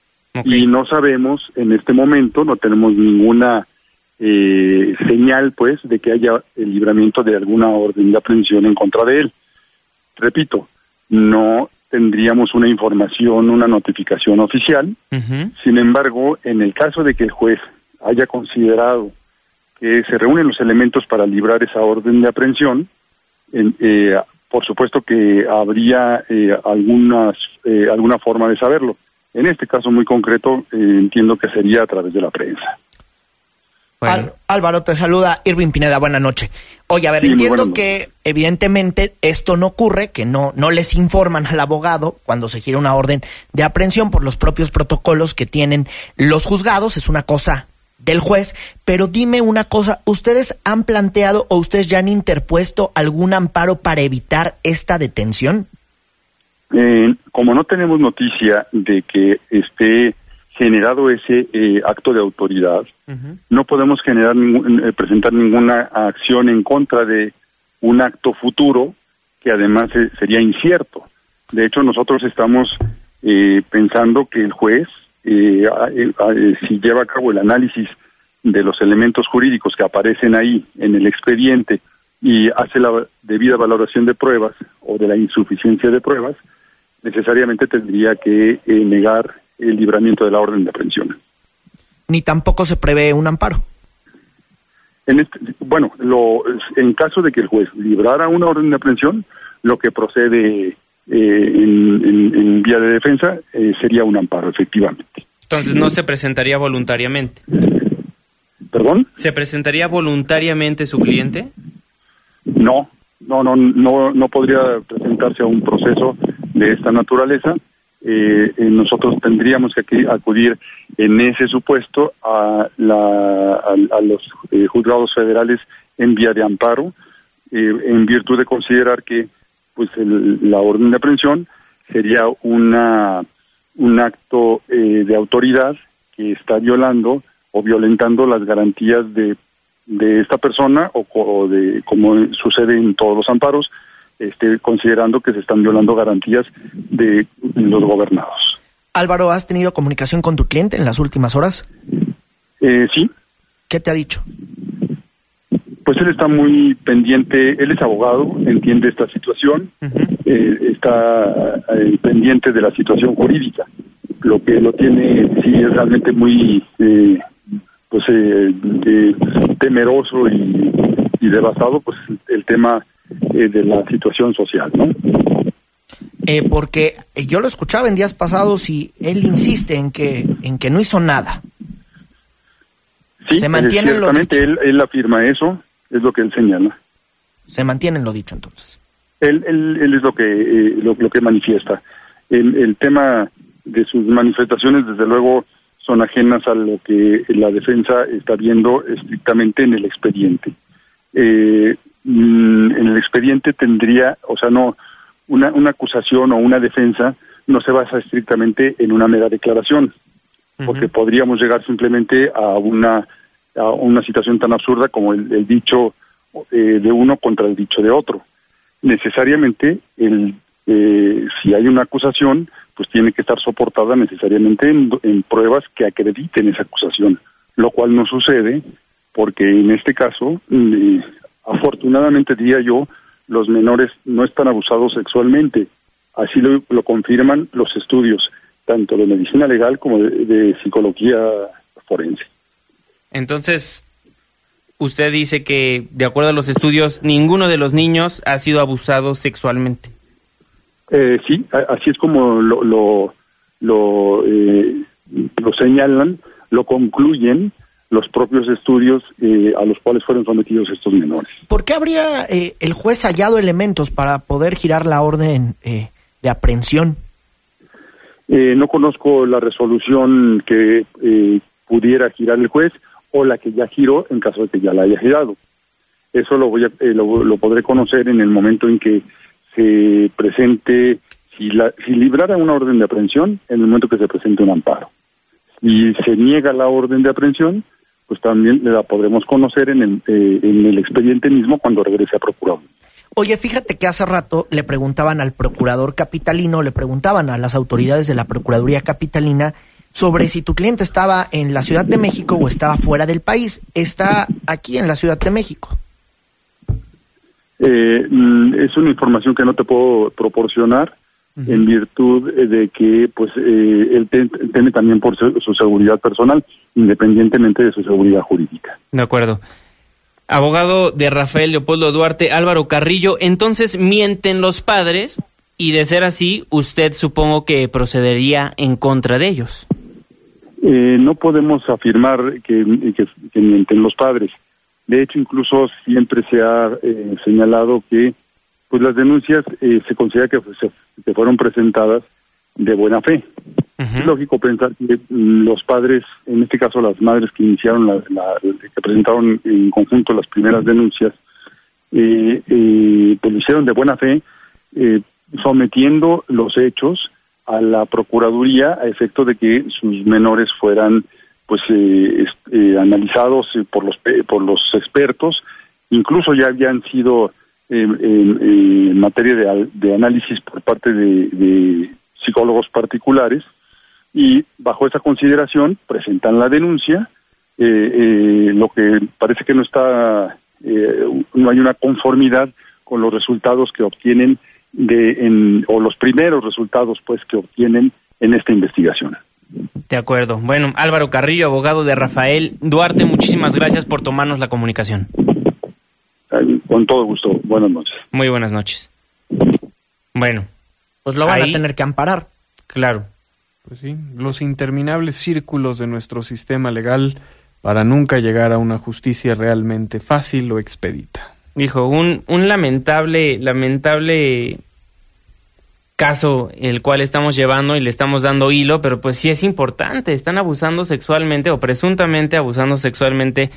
Y no sabemos, en este momento, no tenemos ninguna eh, señal, pues, de que haya el libramiento de alguna orden de aprehensión en contra de él. Repito, no tendríamos una información, una notificación oficial. Sin embargo, en el caso de que el juez haya considerado que se reúnen los elementos para librar esa orden de aprehensión, eh, por supuesto que habría eh, algunas, eh, alguna forma de saberlo. En este caso muy concreto, entiendo que sería a través de la prensa. Álvaro, te saluda Irving Pineda, buena noche. Oye, a ver, entiendo que evidentemente esto no ocurre, que no, no les informan al abogado cuando se gira una orden de aprehensión por los propios protocolos que tienen los juzgados, es una cosa del juez, pero dime una cosa, ¿ustedes han planteado o ustedes ya han interpuesto algún amparo para evitar esta detención? Eh, como no tenemos noticia de que esté generado ese eh, acto de autoridad, no podemos generar eh, presentar ninguna acción en contra de un acto futuro que además eh, sería incierto. De hecho, nosotros estamos eh, pensando que el juez, si lleva a cabo el análisis de los elementos jurídicos que aparecen ahí en el expediente y hace la debida valoración de pruebas o de la insuficiencia de pruebas, necesariamente tendría que negar el libramiento de la orden de aprehensión. Ni tampoco se prevé un amparo. En este, bueno, lo, en caso de que el juez librara una orden de aprehensión, lo que procede eh, en, vía de defensa eh, sería un amparo, efectivamente. Entonces no se presentaría voluntariamente. ¿Perdón? ¿Se presentaría voluntariamente su cliente? No, no, no, no, no podría presentarse a un proceso de esta naturaleza eh, eh, nosotros tendríamos que acudir en ese supuesto a, la, a, los eh, juzgados federales en vía de amparo, en virtud de considerar que pues la orden de aprehensión sería una un acto de autoridad que está violando o violentando las garantías de, de esta persona o, o de como sucede en todos los amparos este, considerando que se están violando garantías de los gobernados. Álvaro, ¿has tenido comunicación con tu cliente en las últimas horas? Eh, sí. ¿Qué te ha dicho? Pues él está muy pendiente, él es abogado, entiende esta situación, eh, está eh, pendiente de la situación jurídica. Lo que lo tiene, sí, es realmente muy pues temeroso y, y devastado, pues el tema eh, de la situación social, ¿no? Eh, porque yo lo escuchaba en días pasados y él insiste en que en que no hizo nada. Sí, se mantiene lo dicho. Él, él afirma eso, es lo que él señala. Se mantiene en lo dicho entonces. Él, él, él es lo que eh, lo, que manifiesta. El, el tema de sus manifestaciones, desde luego, son ajenas a lo que la defensa está viendo estrictamente en el expediente. Eh, Mm, en el expediente tendría, o sea, no, una, una acusación o una defensa no se basa estrictamente en una mera declaración, porque podríamos llegar simplemente a una, a una situación tan absurda como el, dicho eh, de uno contra el dicho de otro. Necesariamente, el, eh, si hay una acusación, pues tiene que estar soportada necesariamente en pruebas que acrediten esa acusación, lo cual no sucede porque en este caso mm, Afortunadamente, diría yo, los menores no están abusados sexualmente. Así lo, confirman los estudios, tanto de medicina legal como de, psicología forense. Entonces, usted dice que, de acuerdo a los estudios, ninguno de los niños ha sido abusado sexualmente. Eh, sí, así es como lo, lo, lo, eh, lo señalan, lo concluyen los propios estudios eh, a los cuales fueron sometidos estos menores. ¿Por qué habría eh, el juez hallado elementos para poder girar la orden eh, de aprehensión? no conozco la resolución que pudiera girar el juez o la que ya giró en caso de que ya la haya girado. Eso lo, voy a, lo, lo, podré conocer en el momento en que se presente, si, la, si librara una orden de aprehensión, en el momento que se presente un amparo. Y se niega la orden de aprehensión, pues también la podremos conocer en el, eh, en el expediente mismo cuando regrese a procurador. Oye, fíjate que hace rato le preguntaban al procurador capitalino, le preguntaban a las autoridades de la Procuraduría Capitalina sobre si tu cliente estaba en la Ciudad de México o estaba fuera del país. Está aquí en la Ciudad de México. Eh, mm, es una información que no te puedo proporcionar en virtud de que pues eh, él teme también por su, seguridad personal, independientemente de su seguridad jurídica. De acuerdo. Abogado de Rafael Leopoldo Duarte, Álvaro Carrillo, entonces mienten los padres y de ser así, usted supongo que procedería en contra de ellos. Eh, no podemos afirmar que, mienten los padres. De hecho, incluso siempre se ha eh, señalado que pues las denuncias eh, se considera que, se, fueron presentadas de buena fe. Es lógico pensar que mm, los padres, en este caso las madres que iniciaron, la, que presentaron en conjunto las primeras denuncias, eh, eh, pues lo hicieron de buena fe, sometiendo los hechos a la Procuraduría a efecto de que sus menores fueran pues analizados por los por los expertos incluso ya habían sido en materia de, análisis por parte de, psicólogos particulares y bajo esa consideración presentan la denuncia. lo que parece que no está, no hay una conformidad con los resultados que obtienen de, en, o los primeros resultados pues que obtienen en esta investigación. De acuerdo. Bueno, Álvaro Carrillo, abogado de Rafael Duarte, muchísimas gracias por tomarnos la comunicación. Con todo gusto. Buenas noches. Muy buenas noches. Bueno. Pues lo van a tener que amparar. Claro. Pues sí, los interminables círculos de nuestro sistema legal para nunca llegar a una justicia realmente fácil o expedita. Dijo, un, un lamentable, lamentable caso el cual estamos llevando y le estamos dando hilo, pero pues sí es importante, están abusando sexualmente o presuntamente abusando sexualmente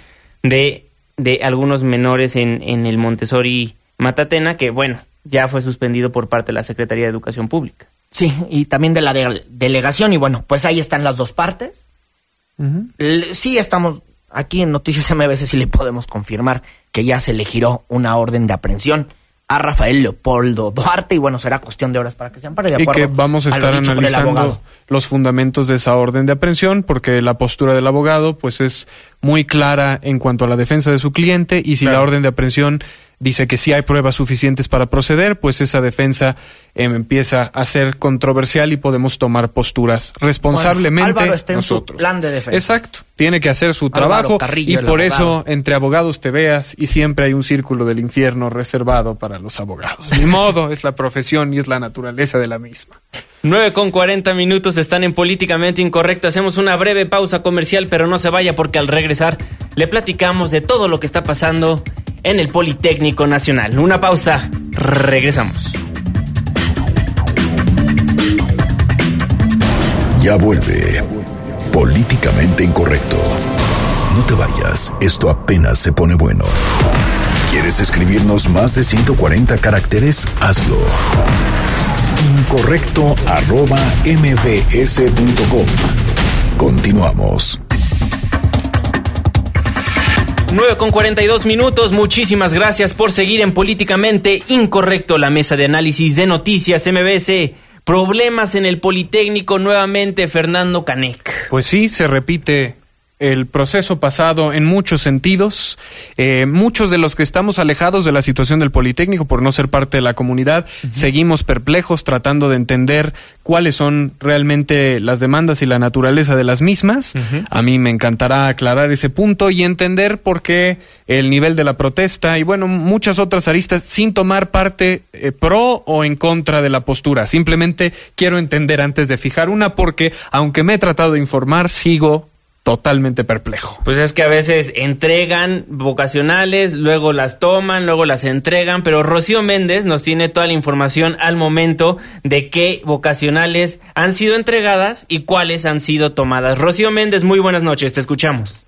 de, de algunos menores en, en el Montessori Matatena, que bueno, ya fue suspendido por parte de la Secretaría de Educación Pública. Sí, y también de la delegación, y bueno, pues ahí están las dos partes. Sí, estamos aquí en Noticias MBC, sí le podemos confirmar que ya se le giró una orden de aprehensión a Rafael Leopoldo Duarte y bueno, será cuestión de horas para que sean para de acuerdo. Y que vamos a estar analizando los fundamentos de esa orden de aprehensión porque la postura del abogado pues es muy clara en cuanto a la defensa de su cliente y si la orden de aprehensión dice que si hay pruebas suficientes para proceder, pues esa defensa empieza a ser controversial y podemos tomar posturas responsablemente Álvaro está en su plan de defensa. Exacto, tiene que hacer su trabajo y por eso entre abogados te veas y siempre hay un círculo del infierno reservado para los abogados. Ni modo, es la profesión y es la naturaleza de la misma. 9 con 40 minutos están en Políticamente Incorrecto. Hacemos una breve pausa comercial, pero no se vaya porque al regresar le platicamos de todo lo que está pasando en el Politécnico Nacional. Una pausa, regresamos. Ya vuelve Políticamente Incorrecto. No te vayas, esto apenas se pone bueno. ¿Quieres escribirnos más de 140 caracteres? Hazlo. Incorrecto arroba mbs.com. Continuamos. 9 con 42 minutos. Muchísimas gracias por seguir en Políticamente Incorrecto, la mesa de análisis de noticias MBS. Problemas en el Politécnico nuevamente, Fernando Canec. Pues sí, se repite el proceso pasado en muchos sentidos. Eh, muchos de los que estamos alejados de la situación del Politécnico por no ser parte de la comunidad, seguimos perplejos tratando de entender cuáles son realmente las demandas y la naturaleza de las mismas. A mí me encantará aclarar ese punto y entender por qué el nivel de la protesta y bueno, muchas otras aristas sin tomar parte eh, pro o en contra de la postura. Simplemente quiero entender antes de fijar una porque aunque me he tratado de informar, sigo totalmente perplejo. Pues es que a veces entregan vocacionales, luego las toman, luego las entregan, pero Rocío Méndez nos tiene toda la información al momento de qué vocacionales han sido entregadas y cuáles han sido tomadas. Rocío Méndez, muy buenas noches, te escuchamos.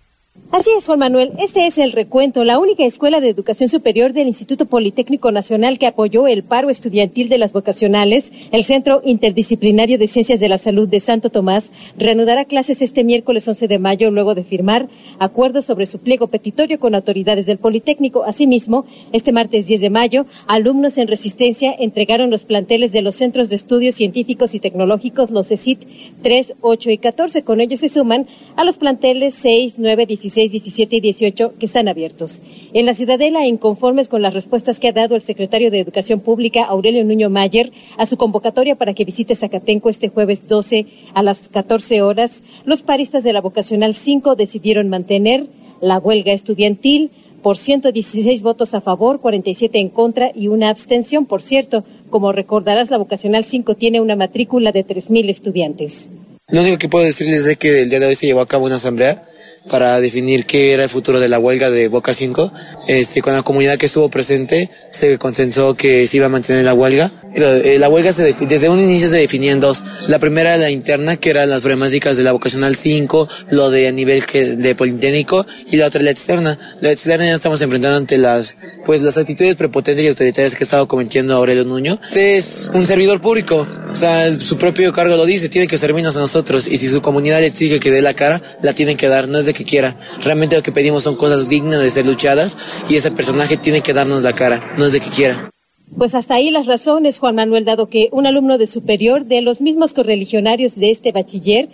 Así es, Juan Manuel. Este es el recuento, la única escuela de educación superior del Instituto Politécnico Nacional que apoyó el paro estudiantil de las vocacionales. El Centro Interdisciplinario de Ciencias de la Salud de Santo Tomás reanudará clases este miércoles 11 de mayo luego de firmar acuerdos sobre su pliego petitorio con autoridades del Politécnico. Asimismo, este martes 10 de mayo, alumnos en resistencia entregaron los planteles de los Centros de Estudios Científicos y Tecnológicos, los ECIT 3, 8 y 14. Con ellos se suman a los planteles 6, 9, 16 17 y 18 que están abiertos. En la Ciudadela, inconformes con las respuestas que ha dado el secretario de Educación Pública, Aurelio Nuño Mayer, a su convocatoria para que visite Zacatenco este jueves 12 a las 14 horas, los paristas de la vocacional 5 decidieron mantener la huelga estudiantil por 116 votos a favor, 47 en contra y una abstención. Por cierto, como recordarás, la vocacional 5 tiene una matrícula de 3.000 estudiantes. Lo único que puedo decirles es que el día de hoy se llevó a cabo una asamblea para definir qué era el futuro de la huelga de Boca 5. Este, con la comunidad que estuvo presente se consensó que se iba a mantener la huelga. Eh, la huelga se desde un inicio se definía en dos. La primera era la interna, que eran las problemáticas de la vocacional 5, lo de a nivel de politécnico, y la otra la externa. La externa ya estamos enfrentando ante las, pues las actitudes prepotentes y autoritarias que ha estado cometiendo Aurelio Nuño. Este es un servidor público, o sea, su propio cargo lo dice, tiene que servirnos a nosotros, y si su comunidad le exige que dé la cara, la tienen que dar, no es de que quiera. Realmente lo que pedimos son cosas dignas de ser luchadas y ese personaje tiene que darnos la cara, no es de que quiera. Pues hasta ahí las razones, Juan Manuel, dado que un alumno de superior de los mismos correligionarios de este bachiller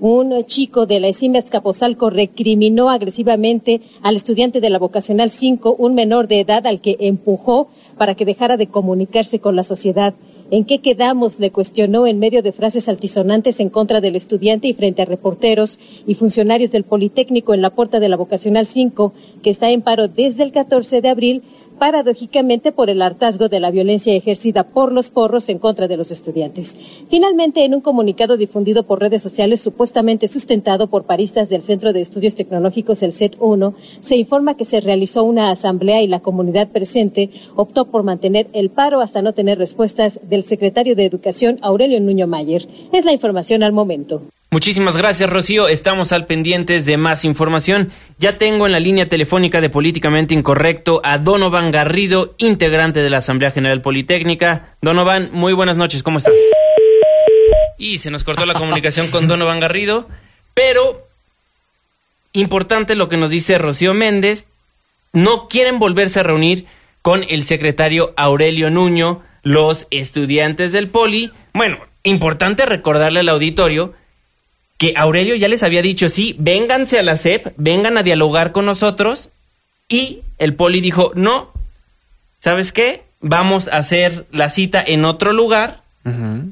un chico de la ESIM Escaposalco recriminó agresivamente al estudiante de la vocacional 5, un menor de edad al que empujó para que dejara de comunicarse con la sociedad. ¿En qué quedamos? le cuestionó en medio de frases altisonantes en contra del estudiante y frente a reporteros y funcionarios del Politécnico en la puerta de la Vocacional 5, que está en paro desde el 14 de abril paradójicamente por el hartazgo de la violencia ejercida por los porros en contra de los estudiantes. Finalmente, en un comunicado difundido por redes sociales supuestamente sustentado por paristas del Centro de Estudios Tecnológicos, el CET 1, se informa que se realizó una asamblea y la comunidad presente optó por mantener el paro hasta no tener respuestas del secretario de Educación, Aurelio Nuño Mayer. Es la información al momento. Muchísimas gracias, Rocío. Estamos al pendientes de más información. Ya tengo en la línea telefónica de Políticamente Incorrecto a Donovan Garrido, integrante de la Asamblea General Politécnica. Donovan, muy buenas noches, ¿cómo estás? Y se nos cortó la comunicación con Donovan Garrido, pero importante lo que nos dice Rocío Méndez. No quieren volverse a reunir con el secretario Aurelio Nuño, los estudiantes del Poli. Bueno, importante recordarle al auditorio que Aurelio ya les había dicho, sí, vénganse a la CEP, vengan a dialogar con nosotros. Y el poli dijo, no, ¿sabes qué? Vamos a hacer la cita en otro lugar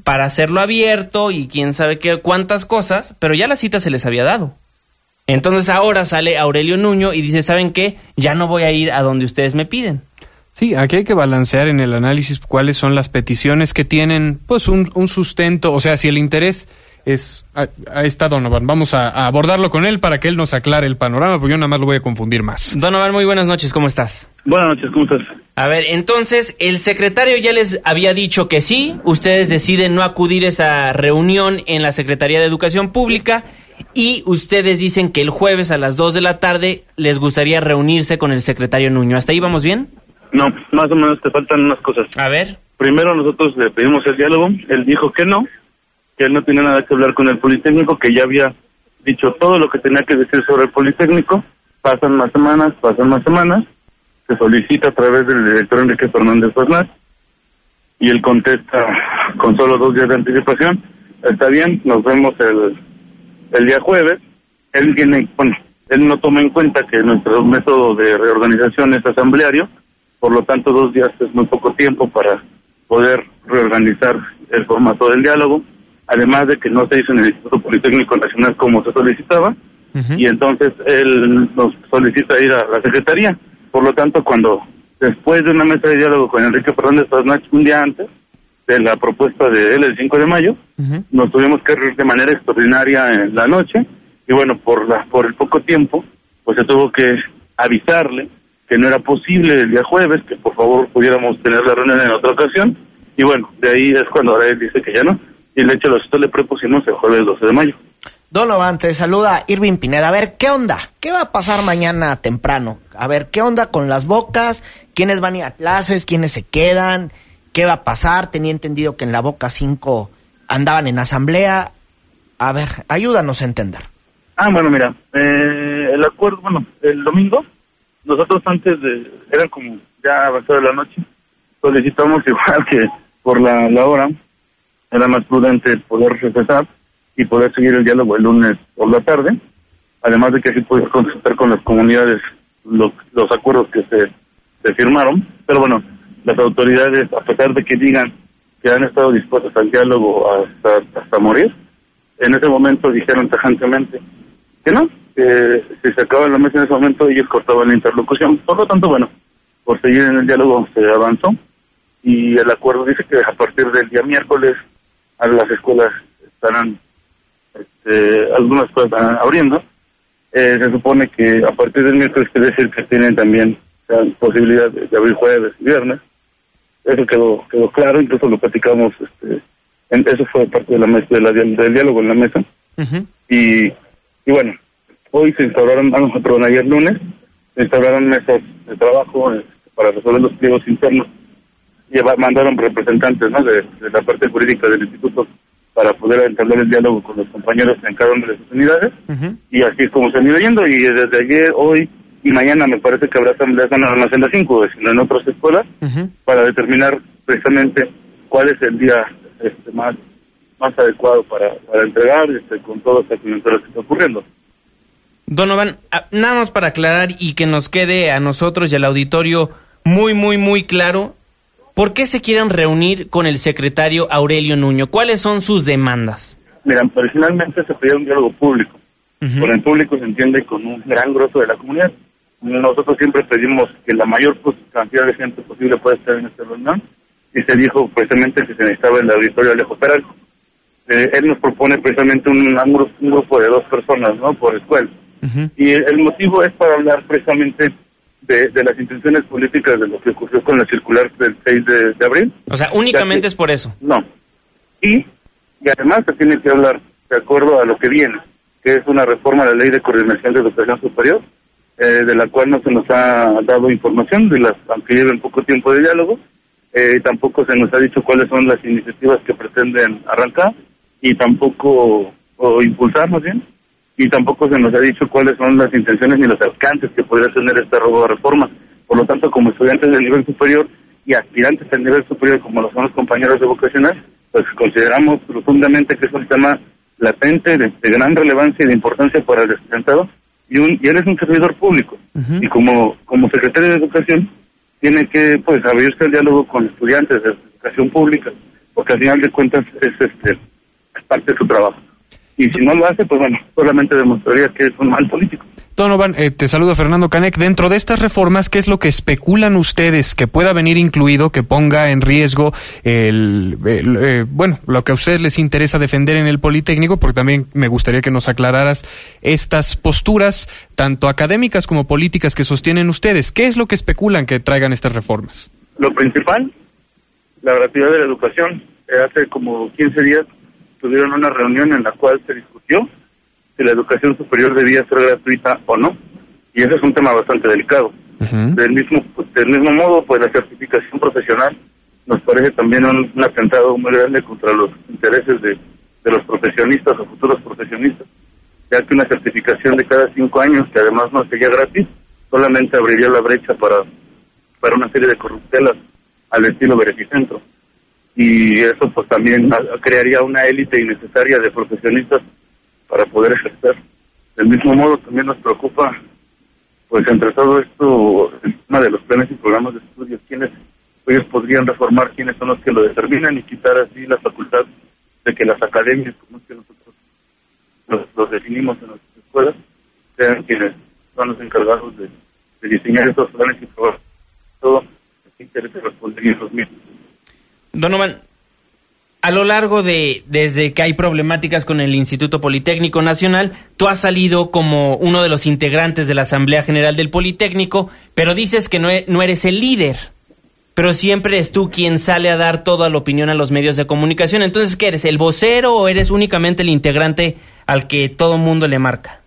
para hacerlo abierto y quién sabe qué, cuántas cosas, pero ya la cita se les había dado. Entonces ahora sale Aurelio Nuño y dice, ¿saben qué? Ya no voy a ir a donde ustedes me piden. Sí, aquí hay que balancear en el análisis cuáles son las peticiones que tienen, pues, un, un sustento, o sea, si el interés es ahí está Donovan. Vamos a, abordarlo con él para que él nos aclare el panorama, porque yo nada más lo voy a confundir más. Donovan, muy buenas noches, ¿cómo estás? Buenas noches, ¿cómo estás? A ver, entonces, el secretario ya les había dicho que sí, ustedes deciden no acudir a esa reunión en la Secretaría de Educación Pública y ustedes dicen que el jueves a las 2 de la tarde les gustaría reunirse con el secretario Nuño. ¿Hasta ahí vamos bien? No, más o menos te faltan unas cosas. A ver. Primero nosotros le pedimos el diálogo, él dijo que no, que él no tenía nada que hablar con el Politécnico, que ya había dicho todo lo que tenía que decir sobre el Politécnico. Pasan más semanas, pasan más semanas, se solicita a través del director Enrique Fernández Fernández y él contesta con solo dos días de anticipación. Está bien, nos vemos el, el día jueves. Él tiene, bueno, él no toma en cuenta que nuestro método de reorganización es asambleario, por lo tanto dos días es muy poco tiempo para poder reorganizar el formato del diálogo además de que no se hizo en el Instituto Politécnico Nacional como se solicitaba, y entonces él nos solicita ir a la Secretaría. Por lo tanto, cuando después de una mesa de diálogo con Enrique Fernández Pazmach un día antes de la propuesta de él el 5 de mayo, nos tuvimos que reunir de manera extraordinaria en la noche, y bueno, por, la, por el poco tiempo, pues se tuvo que avisarle que no era posible el día jueves, que por favor pudiéramos tener la reunión en otra ocasión, y bueno, de ahí es cuando ahora él dice que ya no y el hecho nosotros le propusimos el jueves 12 de mayo. Donovan, te saluda Irving Pineda. A ver, ¿qué onda? ¿Qué va a pasar mañana temprano? A ver, ¿qué onda con las bocas? ¿Quiénes van a ir a clases? ¿Quiénes se quedan? ¿Qué va a pasar? Tenía entendido que en la Boca 5 andaban en asamblea. A ver, ayúdanos a entender. Ah, bueno, mira, eh, el acuerdo, bueno, el domingo, nosotros antes de, eran como ya avanzada la noche, solicitamos *laughs* igual que por la, la hora, era más prudente poder regresar y poder seguir el diálogo el lunes por la tarde, además de que así poder consultar con las comunidades los, los acuerdos que se, se firmaron. Pero bueno, las autoridades, a pesar de que digan que han estado dispuestas al diálogo hasta, hasta morir, en ese momento dijeron tajantemente que no, que si se acaba la mesa en ese momento ellos cortaban la interlocución. Por lo tanto, bueno, por seguir en el diálogo se avanzó y el acuerdo dice que a partir del día miércoles a las escuelas estarán, este, algunas escuelas abriendo. Eh, se supone que a partir del miércoles quiere decir que tienen también la posibilidad de, abrir jueves y viernes. Eso quedó quedó claro, incluso lo platicamos, este, eso fue parte de la mesa, de la, del diálogo en la mesa. y, y bueno, hoy se instauraron, vamos a perdón, ayer lunes, se instauraron mesas de trabajo este, para resolver los pliegos internos mandaron representantes ¿no? de, la parte jurídica del instituto para poder entablar el diálogo con los compañeros en cada una de sus unidades y así es como se han ido yendo y desde ayer, hoy y mañana me parece que habrá asambleas no más en las 5, sino en otras escuelas, para determinar precisamente cuál es el día este, más más adecuado para, para entregar este, con todo este que está ocurriendo. Donovan, ah, nada más para aclarar y que nos quede a nosotros y al auditorio muy, muy, muy claro, ¿por qué se quieren reunir con el secretario Aurelio Nuño? ¿Cuáles son sus demandas? Mira, originalmente se pedía un diálogo público. Con el público se entiende con un gran grosso de la comunidad. Nosotros siempre pedimos que la mayor cantidad de gente posible pueda estar en esta reunión y se dijo precisamente que se necesitaba el auditorio Alejo Peralco. Eh, él nos propone precisamente un, grupo, de dos personas, ¿no? Por escuela. Y el, motivo es para hablar precisamente de, las intenciones políticas de lo que ocurrió con la circular del 6 de, abril. O sea, únicamente es por eso. No. Y, y además se tiene que hablar de acuerdo a lo que viene, que es una reforma a la ley de coordinación de educación superior, eh, de la cual no se nos ha dado información, de las, aunque lleven poco tiempo de diálogo, eh, tampoco se nos ha dicho cuáles son las iniciativas que pretenden arrancar y tampoco, o impulsar más bien, y tampoco se nos ha dicho cuáles son las intenciones ni los alcances que podría tener esta de reforma. Por lo tanto, como estudiantes del nivel superior y aspirantes al nivel superior, como lo son los compañeros de vocacional, pues consideramos profundamente que es un tema latente, de, gran relevancia y de importancia para el estudiantado, y, un, y él es un servidor público. Y como, como secretario de Educación, tiene que pues abrirse el diálogo con estudiantes de educación pública, porque al final de cuentas es este parte de su trabajo. Y si no lo hace, pues bueno, solamente demostraría que es un mal político. Donovan, eh, te saludo Fernando Canek. Dentro de estas reformas, ¿qué es lo que especulan ustedes que pueda venir incluido, que ponga en riesgo el, eh, bueno, lo que a ustedes les interesa defender en el Politécnico? Porque también me gustaría que nos aclararas estas posturas, tanto académicas como políticas que sostienen ustedes. ¿Qué es lo que especulan que traigan estas reformas? Lo principal, la gratuidad de la educación. hace como 15 días tuvieron una reunión en la cual se discutió si la educación superior debía ser gratuita o no. Y ese es un tema bastante delicado. del, mismo, del mismo modo, pues la certificación profesional nos parece también un, atentado muy grande contra los intereses de, de los profesionistas o futuros profesionistas, ya que una certificación de cada cinco años, que además no sería gratis, solamente abriría la brecha para, para una serie de corruptelas al estilo Beneficentro y eso pues también crearía una élite innecesaria de profesionistas para poder ejercer. Del mismo modo también nos preocupa, pues entre todo esto, el tema de los planes y programas de estudios, quiénes ellos podrían reformar, quiénes son los que lo determinan y quitar así la facultad de que las academias, como es que nosotros los, definimos en nuestras escuelas, sean quienes son los encargados de, diseñar estos planes y programas. Todo los intereses responderían los mismos. Donovan, a lo largo de, desde que hay problemáticas con el Instituto Politécnico Nacional, tú has salido como uno de los integrantes de la Asamblea General del Politécnico, pero dices que no, e, no eres el líder. Pero siempre es tú quien sale a dar toda la opinión a los medios de comunicación. Entonces, ¿qué eres? ¿El vocero o eres únicamente el integrante al que todo mundo le marca?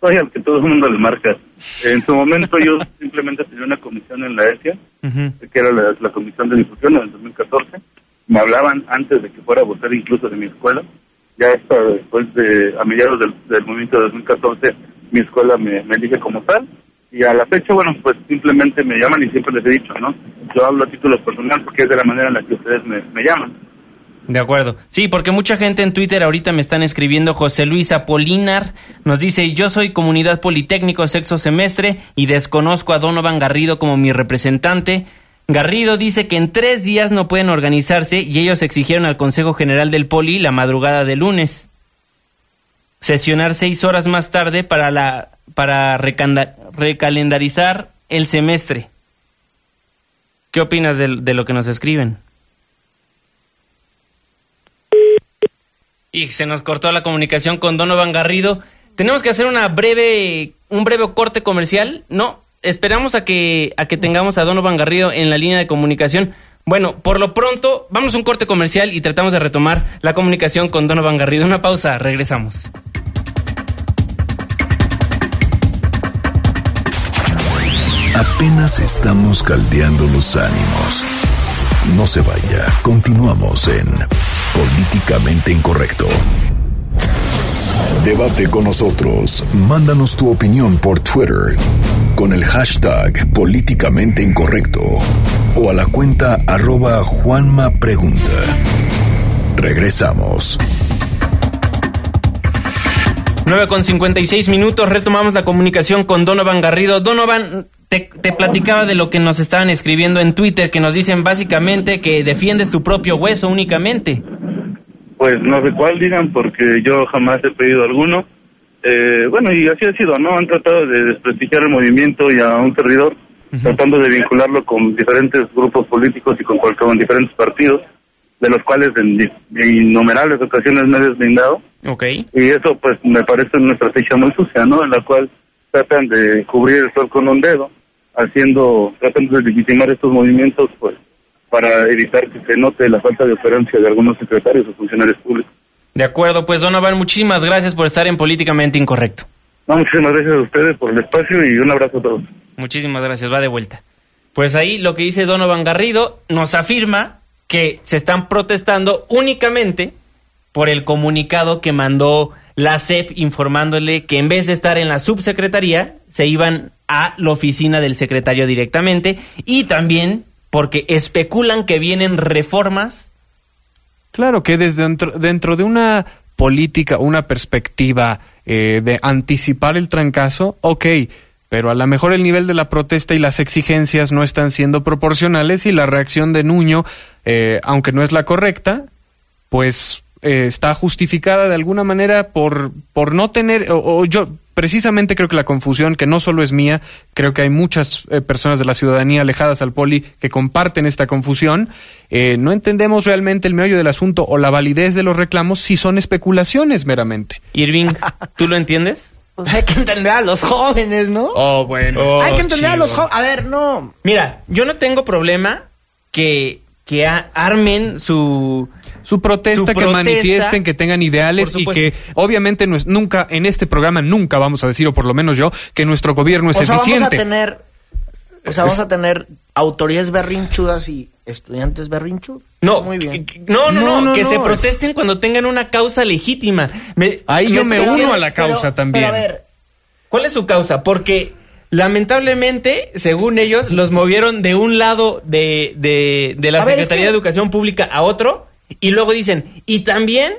Soy al que todo el mundo le marca. En su momento yo *laughs* simplemente tenía una comisión en la ESIA, que era la, comisión de difusión en el 2014. Me hablaban antes de que fuera a votar incluso de mi escuela. Ya hasta después de, a mediados del, movimiento de 2014, mi escuela me, me elige como tal. Y a la fecha, bueno, pues simplemente me llaman y siempre les he dicho, ¿no? Yo hablo a título personal porque es de la manera en la que ustedes me, me llaman. De acuerdo. Sí, porque mucha gente en Twitter ahorita me están escribiendo. José Luis Apolinar nos dice, yo soy comunidad politécnico sexto semestre y desconozco a Donovan Garrido como mi representante. Garrido dice que en tres días no pueden organizarse y ellos exigieron al Consejo General del Poli la madrugada de lunes. Sesionar seis horas más tarde para, la, para recalendarizar el semestre. ¿Qué opinas de lo que nos escriben? Y se nos cortó la comunicación con Donovan Garrido. Tenemos que hacer una breve, un breve corte comercial. No, esperamos a que, a que tengamos a Donovan Garrido en la línea de comunicación. Bueno, por lo pronto, vamos a un corte comercial y tratamos de retomar la comunicación con Donovan Garrido. Una pausa, regresamos. Apenas estamos caldeando los ánimos. No se vaya, continuamos en Políticamente Incorrecto. Debate con nosotros. Mándanos tu opinión por Twitter con el hashtag políticamente incorrecto o a la cuenta arroba Juanma Pregunta. Regresamos. 9 con 56 minutos, retomamos la comunicación con Donovan Garrido. Donovan, te, te, platicaba de lo que nos estaban escribiendo en Twitter, que nos dicen básicamente que defiendes tu propio hueso únicamente. Pues no sé cuál digan, porque yo jamás he pedido alguno. Eh, bueno, y así ha sido, ¿no? Han tratado de desprestigiar el movimiento y a un servidor, tratando de vincularlo con diferentes grupos políticos y con, con diferentes partidos de los cuales en, en, innumerables ocasiones me he deslindado. Okay. Y eso pues me parece una estrategia muy sucia, ¿no? En la cual tratan de cubrir el sol con un dedo, haciendo, tratando de legitimar estos movimientos pues para evitar que se note la falta de operancia de algunos secretarios o funcionarios públicos. De acuerdo, pues Donovan, muchísimas gracias por estar en Políticamente Incorrecto. No, muchísimas gracias a ustedes por el espacio y un abrazo a todos. Muchísimas gracias, va de vuelta. Pues ahí lo que dice Donovan Garrido nos afirma que se están protestando únicamente por el comunicado que mandó la CEP informándole que en vez de estar en la subsecretaría, se iban a la oficina del secretario directamente y también porque especulan que vienen reformas. Claro que desde dentro, dentro de una política, una perspectiva eh, de anticipar el trancazo, ok, pero a lo mejor el nivel de la protesta y las exigencias no están siendo proporcionales y la reacción de Nuño, eh, aunque no es la correcta, pues eh, está justificada de alguna manera por, por no tener, o, o, yo precisamente creo que la confusión, que no solo es mía, creo que hay muchas eh, personas de la ciudadanía alejadas al poli que comparten esta confusión, eh, no entendemos realmente el meollo del asunto o la validez de los reclamos si son especulaciones meramente. Irving, ¿tú lo entiendes? *laughs* Pues hay que entender a los jóvenes, ¿no? Oh, bueno. hay que entender a los jóvenes. A ver, no. Mira, yo no tengo problema que, que armen su... Su protesta, Su que protesta, manifiesten, que tengan ideales y que obviamente no es- nunca en este programa nunca vamos a decir, o por lo menos yo, que nuestro gobierno es o sea, vamos a eficiente. tener. O sea, vamos a tener autoridades berrinchudas y estudiantes berrinchudos. No, muy bien. que- no, no, no, No, no, que no, se es- protesten cuando tengan una causa legítima. Me- Ahí yo me uno a la causa Pero- también. Pero a ver, ¿Cuál es su causa? Porque lamentablemente, según ellos, los movieron de un lado de, de, de la A ver, es Secretaría que- de Educación Pública a otro y luego dicen, y también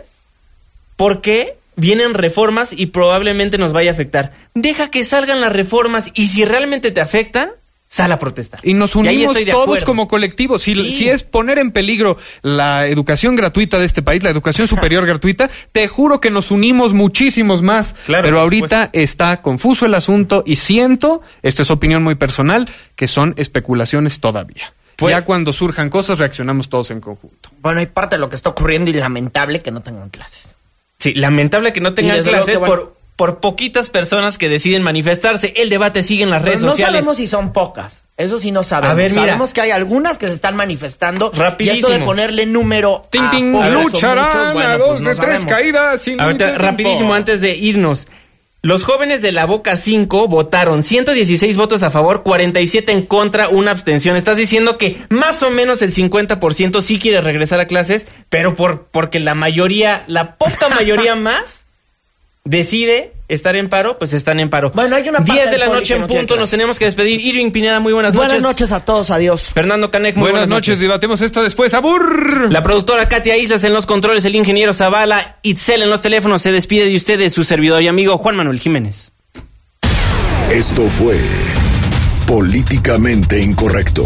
porque vienen reformas y probablemente nos vaya a afectar. Deja que salgan las reformas y si realmente te afectan, sal a protestar. Y nos unimos de todos acuerdo. como colectivo. Si, Sí. si es poner en peligro la educación gratuita de este país, la educación superior *laughs* gratuita, te juro que nos unimos muchísimos más. Claro, Pero ahorita está confuso el asunto y siento, esto es opinión muy personal, que son especulaciones todavía. Pues- ya cuando surjan cosas, reaccionamos todos en conjunto. bueno, hay parte de lo que está ocurriendo y lamentable que no tengan clases. Sí, lamentable que no tengan clases por, por poquitas personas que deciden manifestarse. El debate sigue en las redes Pero no sociales. sabemos si son pocas. Eso sí no sabemos. A ver, mira. Sabemos que hay algunas que se están manifestando. Rapidísimo. Y esto de ponerle número Ting, a ting, o lucharán muchos, bueno, a pues dos no de tres sabemos. caídas sin Ahorita, rapidísimo, antes de irnos. Los jóvenes de la Boca 5 votaron 116 votos a favor, 47 en contra, una abstención. Estás diciendo que más o menos el 50% sí quiere regresar a clases, pero por porque la mayoría, la poca mayoría *laughs* más decide estar en paro, pues están en paro. Bueno, hay una parte 10 de la noche en no punto, nos tenemos que despedir. Irving Pineda, muy buenas, Buenas noches. noches a todos, adiós. Fernando Canek, muy Buenas, noches, debatemos esto después. ¡Abur! La productora Katia Islas en los controles, el ingeniero Zavala, Itzel en los teléfonos, se despide de ustedes su servidor y amigo Juan Manuel Jiménez. Esto fue Políticamente Incorrecto.